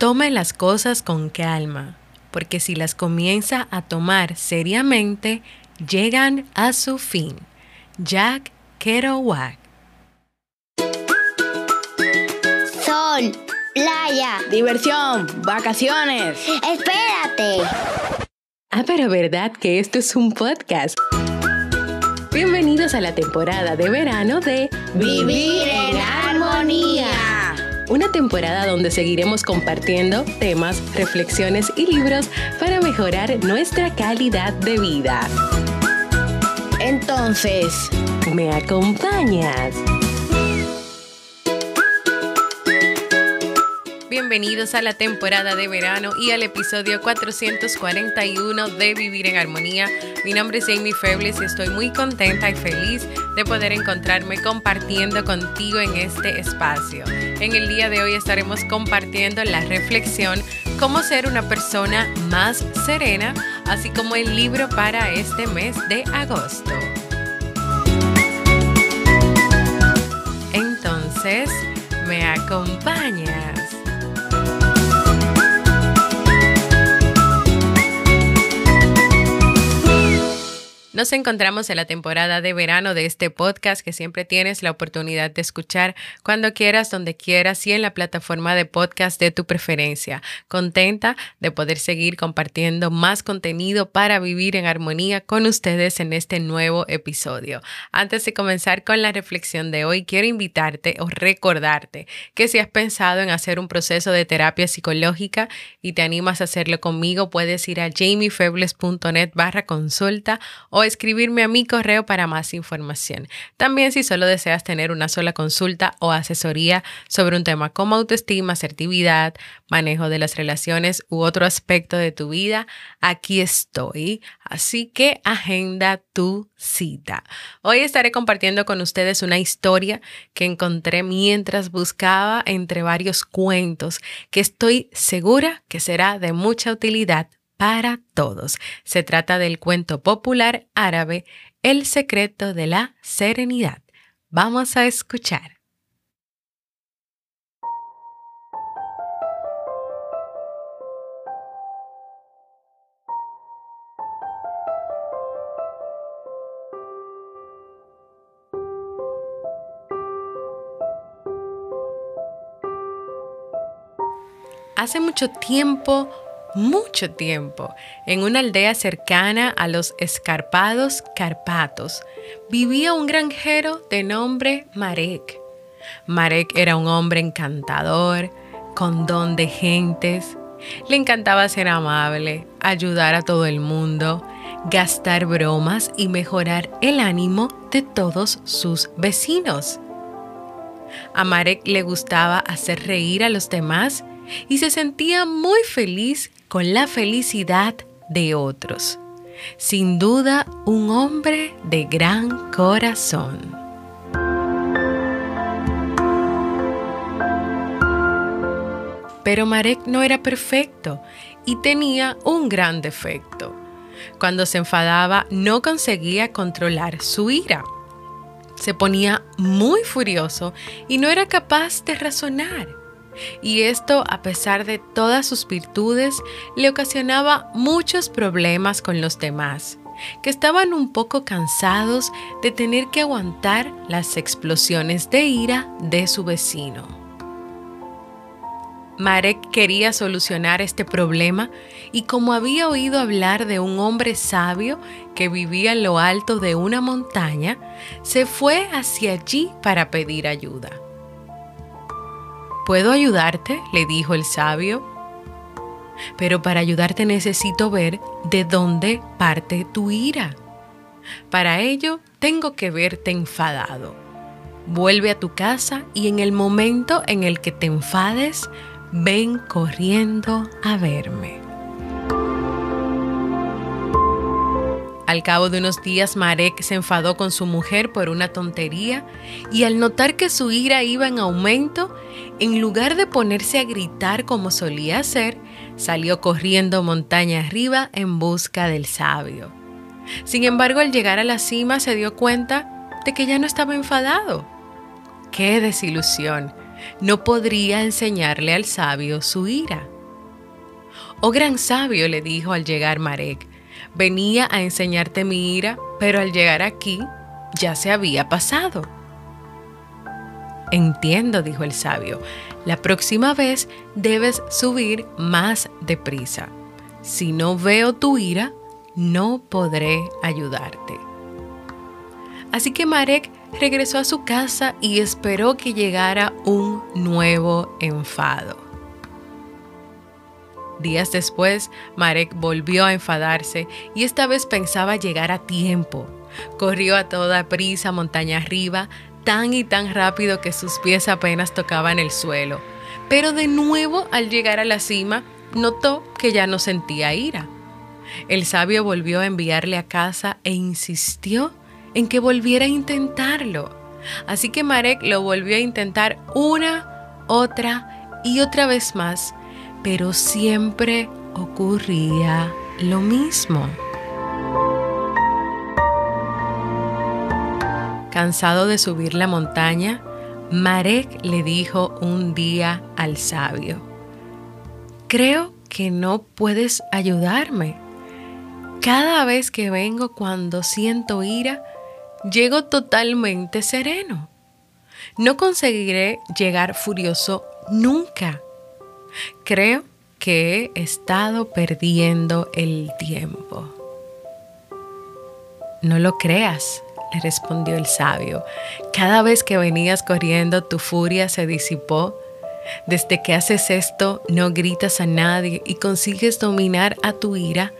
Tome las cosas con calma, porque si las comienza a tomar seriamente, llegan a su fin. Jack Kerouac. Sol, playa, Diversión, vacaciones. espérate. Ah, pero verdad que esto es un podcast. Bienvenidos a la temporada de verano de Vivir en armonía. Una temporada donde seguiremos compartiendo temas, reflexiones y libros para mejorar nuestra calidad de vida. Entonces, ¿Me acompañas? Bienvenidos a la temporada de verano y al episodio 441 de Vivir en Armonía. Mi nombre es Amy Febles y estoy muy contenta y feliz de poder encontrarme compartiendo contigo en este espacio. En el día de hoy estaremos compartiendo la reflexión Cómo ser una persona más serena, así como el libro para este mes de agosto. Entonces, ¿me acompañas? Nos encontramos en la temporada de verano de este podcast que siempre tienes la oportunidad de escuchar cuando quieras, donde quieras y en la plataforma de podcast de tu preferencia. Contenta de poder seguir compartiendo más contenido para vivir en armonía con ustedes en este nuevo episodio. Antes de comenzar con la reflexión de hoy, quiero invitarte o recordarte que si has pensado en hacer un proceso de terapia psicológica y te animas a hacerlo conmigo, puedes ir a jamiefebles.net barra consulta o escribirme a mi correo para más información. También si solo deseas tener una sola consulta o asesoría sobre un tema como autoestima, asertividad, manejo de las relaciones u otro aspecto de tu vida, aquí estoy. Así que agenda tu cita. Hoy estaré compartiendo con ustedes una historia que encontré mientras buscaba entre varios cuentos que estoy segura que será de mucha utilidad para todos. Se trata del cuento popular árabe El secreto de la serenidad. Vamos a escuchar. Hace mucho tiempo, mucho tiempo, en una aldea cercana a los escarpados Carpatos, vivía un granjero de nombre Marek. Marek era un hombre encantador, con don de gentes. Le encantaba ser amable, ayudar a todo el mundo, gastar bromas y mejorar el ánimo de todos sus vecinos. A Marek le gustaba hacer reír a los demás y se sentía muy feliz con la felicidad de otros. Sin duda, un hombre de gran corazón. Pero Marek no era perfecto y tenía un gran defecto. Cuando se enfadaba no conseguía controlar su ira. Se ponía muy furioso y no era capaz de razonar. Y esto, a pesar de todas sus virtudes, le ocasionaba muchos problemas con los demás, que estaban un poco cansados de tener que aguantar las explosiones de ira de su vecino. Marek quería solucionar este problema y como había oído hablar de un hombre sabio que vivía en lo alto de una montaña, se fue hacia allí para pedir ayuda. ¿Puedo ayudarte? le dijo el sabio. Pero para ayudarte necesito ver de dónde parte tu ira. Para ello tengo que verte enfadado. Vuelve a tu casa y en el momento en el que te enfades, ven corriendo a verme. Al cabo de unos días, Marek se enfadó con su mujer por una tontería y al notar que su ira iba en aumento, en lugar de ponerse a gritar como solía hacer, salió corriendo montaña arriba en busca del sabio. Sin embargo, al llegar a la cima se dio cuenta de que ya no estaba enfadado. ¡Qué desilusión! no podría enseñarle al sabio su ira. Oh gran sabio, le dijo al llegar Marek, venía a enseñarte mi ira, pero al llegar aquí ya se había pasado. Entiendo, dijo el sabio, la próxima vez debes subir más deprisa. Si no veo tu ira, no podré ayudarte. Así que Marek regresó a su casa y esperó que llegara un nuevo enfado. Días después, Marek volvió a enfadarse y esta vez pensaba llegar a tiempo. Corrió a toda prisa montaña arriba, tan y tan rápido que sus pies apenas tocaban el suelo. Pero de nuevo, al llegar a la cima, notó que ya no sentía ira. El sabio volvió a enviarle a casa e insistió en que volviera a intentarlo. Así que Marek lo volvió a intentar una, otra y otra vez más, pero siempre ocurría lo mismo. Cansado de subir la montaña, Marek le dijo un día al sabio, Creo que no puedes ayudarme. Cada vez que vengo cuando siento ira, llego totalmente sereno. No conseguiré llegar furioso nunca. Creo que he estado perdiendo el tiempo. No lo creas, le respondió el sabio. Cada vez que venías corriendo tu furia se disipó. Desde que haces esto no gritas a nadie y consigues dominar a tu ira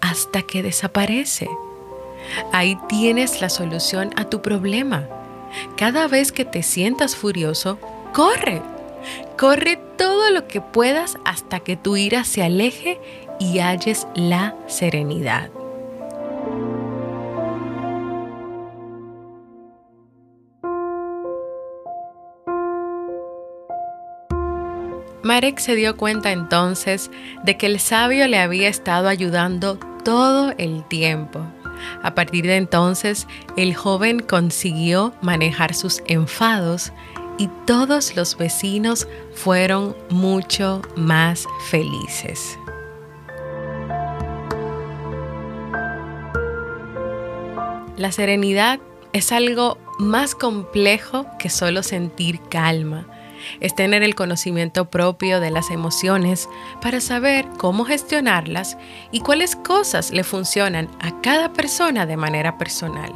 hasta que desaparece. Ahí tienes la solución a tu problema. Cada vez que te sientas furioso, corre. Corre todo lo que puedas hasta que tu ira se aleje y halles la serenidad. Marek se dio cuenta entonces de que el sabio le había estado ayudando todo el tiempo. A partir de entonces, el joven consiguió manejar sus enfados y todos los vecinos fueron mucho más felices. La serenidad es algo más complejo que solo sentir calma es tener el conocimiento propio de las emociones para saber cómo gestionarlas y cuáles cosas le funcionan a cada persona de manera personal,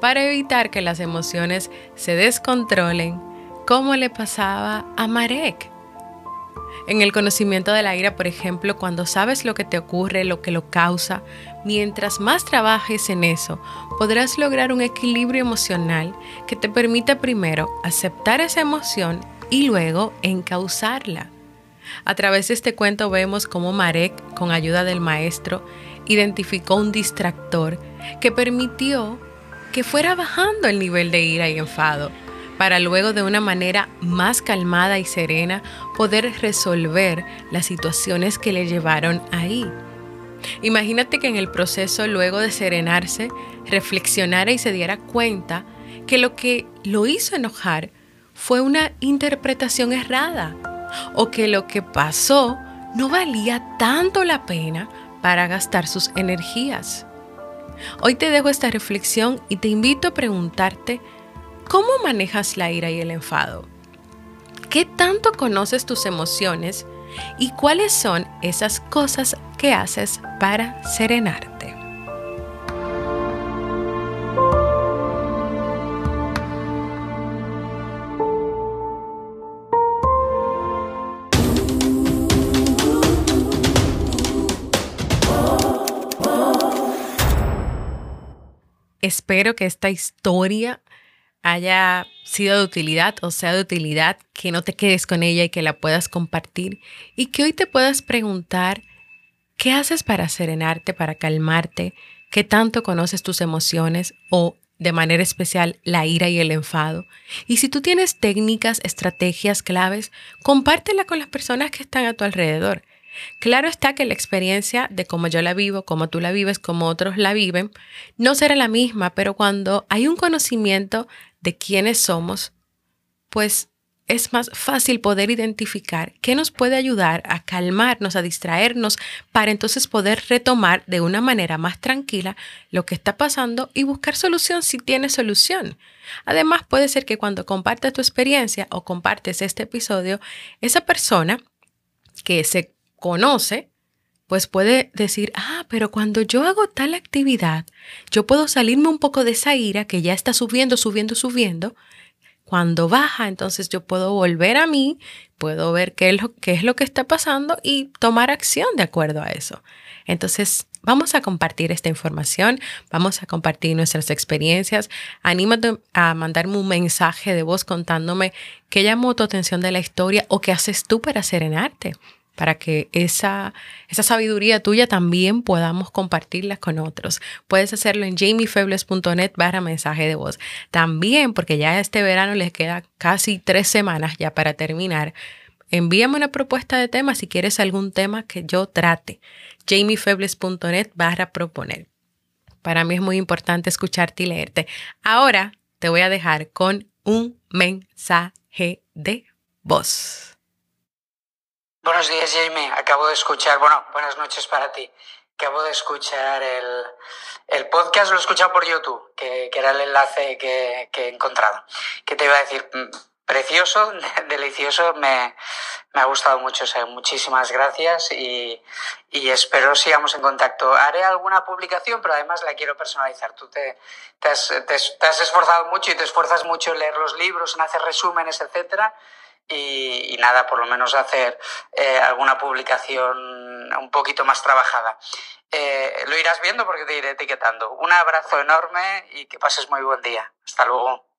para evitar que las emociones se descontrolen como le pasaba a Marek. En el conocimiento de la ira, por ejemplo, cuando sabes lo que te ocurre, lo que lo causa, mientras más trabajes en eso, podrás lograr un equilibrio emocional que te permita primero aceptar esa emoción y luego encauzarla. A través de este cuento vemos cómo Marek, con ayuda del maestro, identificó un distractor que permitió que fuera bajando el nivel de ira y enfado, para luego de una manera más calmada y serena poder resolver las situaciones que le llevaron ahí. Imagínate que en el proceso, luego de serenarse, reflexionara y se diera cuenta que lo que lo hizo enojar fue una interpretación errada o que lo que pasó no valía tanto la pena para gastar sus energías. Hoy te dejo esta reflexión y te invito a preguntarte, ¿cómo manejas la ira y el enfado? ¿Qué tanto conoces tus emociones y cuáles son esas cosas que haces para serenarte? Espero que esta historia haya sido de utilidad o sea de utilidad, que no te quedes con ella y que la puedas compartir y que hoy te puedas preguntar, ¿qué haces para serenarte, para calmarte? ¿Qué tanto conoces tus emociones o de manera especial la ira y el enfado? Y si tú tienes técnicas, estrategias, claves, compártela con las personas que están a tu alrededor. Claro está que la experiencia de cómo yo la vivo, cómo tú la vives, cómo otros la viven, no será la misma, pero cuando hay un conocimiento de quiénes somos, pues es más fácil poder identificar qué nos puede ayudar a calmarnos, a distraernos, para entonces poder retomar de una manera más tranquila lo que está pasando y buscar solución si tiene solución. Además, puede ser que cuando compartas tu experiencia o compartes este episodio, esa persona que se conoce, pues puede decir, ah, pero cuando yo hago tal actividad, yo puedo salirme un poco de esa ira que ya está subiendo, subiendo, subiendo. Cuando baja, entonces yo puedo volver a mí, puedo ver qué es lo, que está pasando y tomar acción de acuerdo a eso. Entonces, vamos a compartir esta información, vamos a compartir nuestras experiencias. Anímate a mandarme un mensaje de voz contándome qué llamó tu atención de la historia o qué haces tú para serenarte para que esa, esa sabiduría tuya también podamos compartirla con otros. Puedes hacerlo en jamiefebles.net barra mensaje de voz. También, porque ya este verano les queda casi tres semanas ya para terminar, envíame una propuesta de tema si quieres algún tema que yo trate. jamiefebles.net barra proponer. Para mí es muy importante escucharte y leerte. Ahora te voy a dejar con un mensaje de voz. Buenos días, Jamie. Acabo de escuchar, bueno, buenas noches para ti. Acabo de escuchar el, el podcast, lo he escuchado por YouTube, que, que era el enlace que, que, he encontrado. ¿Qué te iba a decir? Mm, precioso, delicioso, me, me ha gustado mucho. O sea, muchísimas gracias y, y, espero sigamos en contacto. Haré alguna publicación, pero además la quiero personalizar. Tú te, te, has, te, te has esforzado mucho y te esfuerzas mucho en leer los libros, en hacer resúmenes, etcétera y, nada, por lo menos hacer eh, alguna publicación un poquito más trabajada. Eh, lo irás viendo porque te iré etiquetando. Un abrazo enorme y que pases muy buen día. Hasta luego.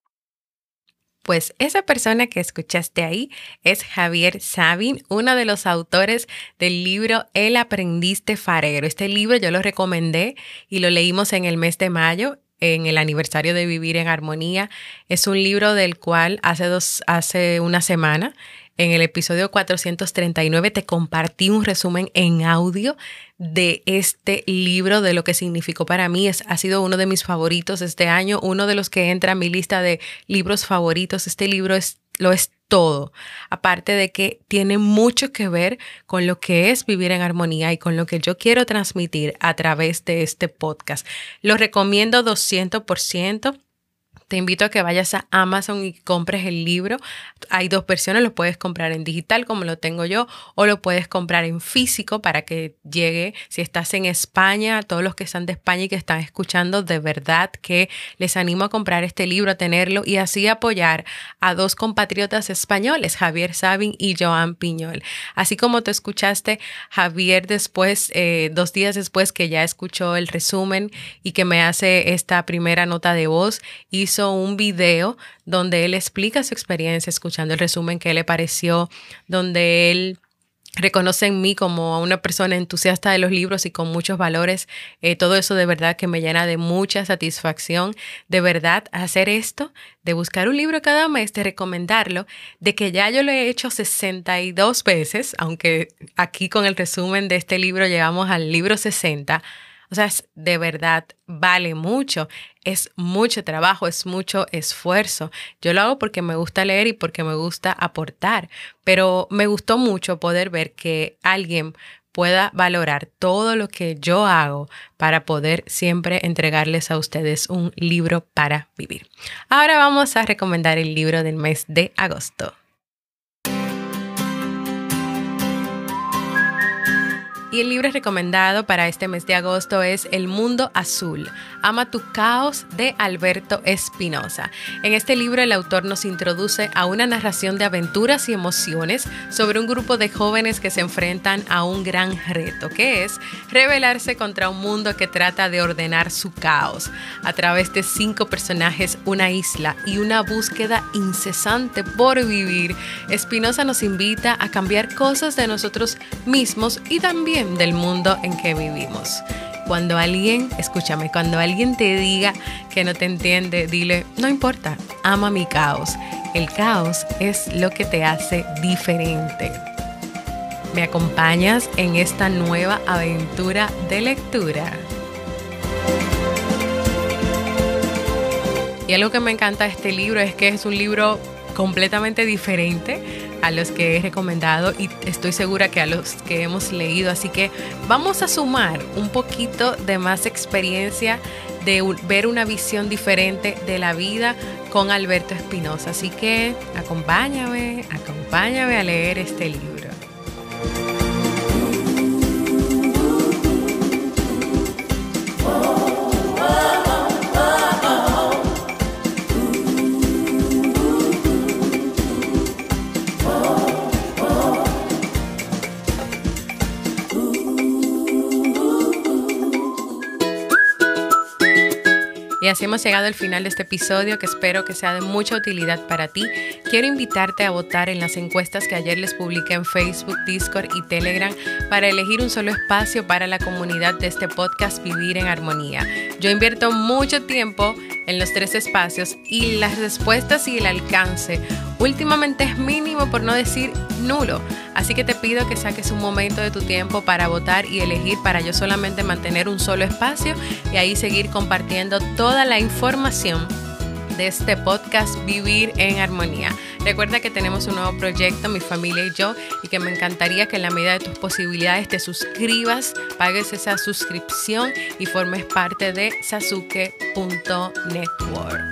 Pues esa persona que escuchaste ahí es Javier Sabin, uno de los autores del libro El aprendiste farero. Este libro yo lo recomendé y lo leímos en el mes de mayo en el aniversario de Vivir en Armonía. Es un libro del cual hace, dos, hace una semana, en el episodio 439, te compartí un resumen en audio de este libro, de lo que significó para mí. Es, ha sido uno de mis favoritos este año, uno de los que entra en mi lista de libros favoritos. Este libro es, lo es todo. Aparte de que tiene mucho que ver con lo que es vivir en armonía y con lo que yo quiero transmitir a través de este podcast. Lo recomiendo 200%. Te invito a que vayas a Amazon y compres el libro. Hay dos versiones, lo puedes comprar en digital como lo tengo yo o lo puedes comprar en físico para que llegue. Si estás en España, todos los que están de España y que están escuchando, de verdad que les animo a comprar este libro, a tenerlo y así apoyar a dos compatriotas españoles, Javier Sabin y Joan Piñol. Así como te escuchaste, Javier después, eh, dos días después que ya escuchó el resumen y que me hace esta primera nota de voz, hizo un video donde él explica su experiencia escuchando el resumen que le pareció, donde él reconoce en mí como una persona entusiasta de los libros y con muchos valores. Eh, todo eso de verdad que me llena de mucha satisfacción. De verdad, hacer esto, de buscar un libro cada mes, de recomendarlo, de que ya yo lo he hecho 62 veces, aunque aquí con el resumen de este libro llegamos al libro 60 o sea, de verdad vale mucho, es mucho trabajo, es mucho esfuerzo. Yo lo hago porque me gusta leer y porque me gusta aportar, pero me gustó mucho poder ver que alguien pueda valorar todo lo que yo hago para poder siempre entregarles a ustedes un libro para vivir. Ahora vamos a recomendar el libro del mes de agosto. Y el libro recomendado para este mes de agosto es El Mundo Azul, Ama tu Caos de Alberto Espinosa. En este libro el autor nos introduce a una narración de aventuras y emociones sobre un grupo de jóvenes que se enfrentan a un gran reto, que es rebelarse contra un mundo que trata de ordenar su caos. A través de cinco personajes, una isla y una búsqueda incesante por vivir, Espinosa nos invita a cambiar cosas de nosotros mismos y también del mundo en que vivimos. Cuando alguien, escúchame, cuando alguien te diga que no te entiende, dile, no importa, ama mi caos. El caos es lo que te hace diferente. ¿Me acompañas en esta nueva aventura de lectura? Y algo que me encanta de este libro es que es un libro completamente diferente a los que he recomendado y estoy segura que a los que hemos leído. Así que vamos a sumar un poquito de más experiencia de ver una visión diferente de la vida con Alberto Espinosa. Así que acompáñame, acompáñame a leer este libro. Y así hemos llegado al final de este episodio que espero que sea de mucha utilidad para ti. Quiero invitarte a votar en las encuestas que ayer les publiqué en Facebook, Discord y Telegram para elegir un solo espacio para la comunidad de este podcast Vivir en Armonía. Yo invierto mucho tiempo en los tres espacios y las respuestas y el alcance últimamente es mínimo por no decir nulo. Así que te pido que saques un momento de tu tiempo para votar y elegir para yo solamente mantener un solo espacio y ahí seguir compartiendo toda la información de este podcast Vivir en Armonía. Recuerda que tenemos un nuevo proyecto, mi familia y yo, y que me encantaría que en la medida de tus posibilidades te suscribas, pagues esa suscripción y formes parte de sasuke.network.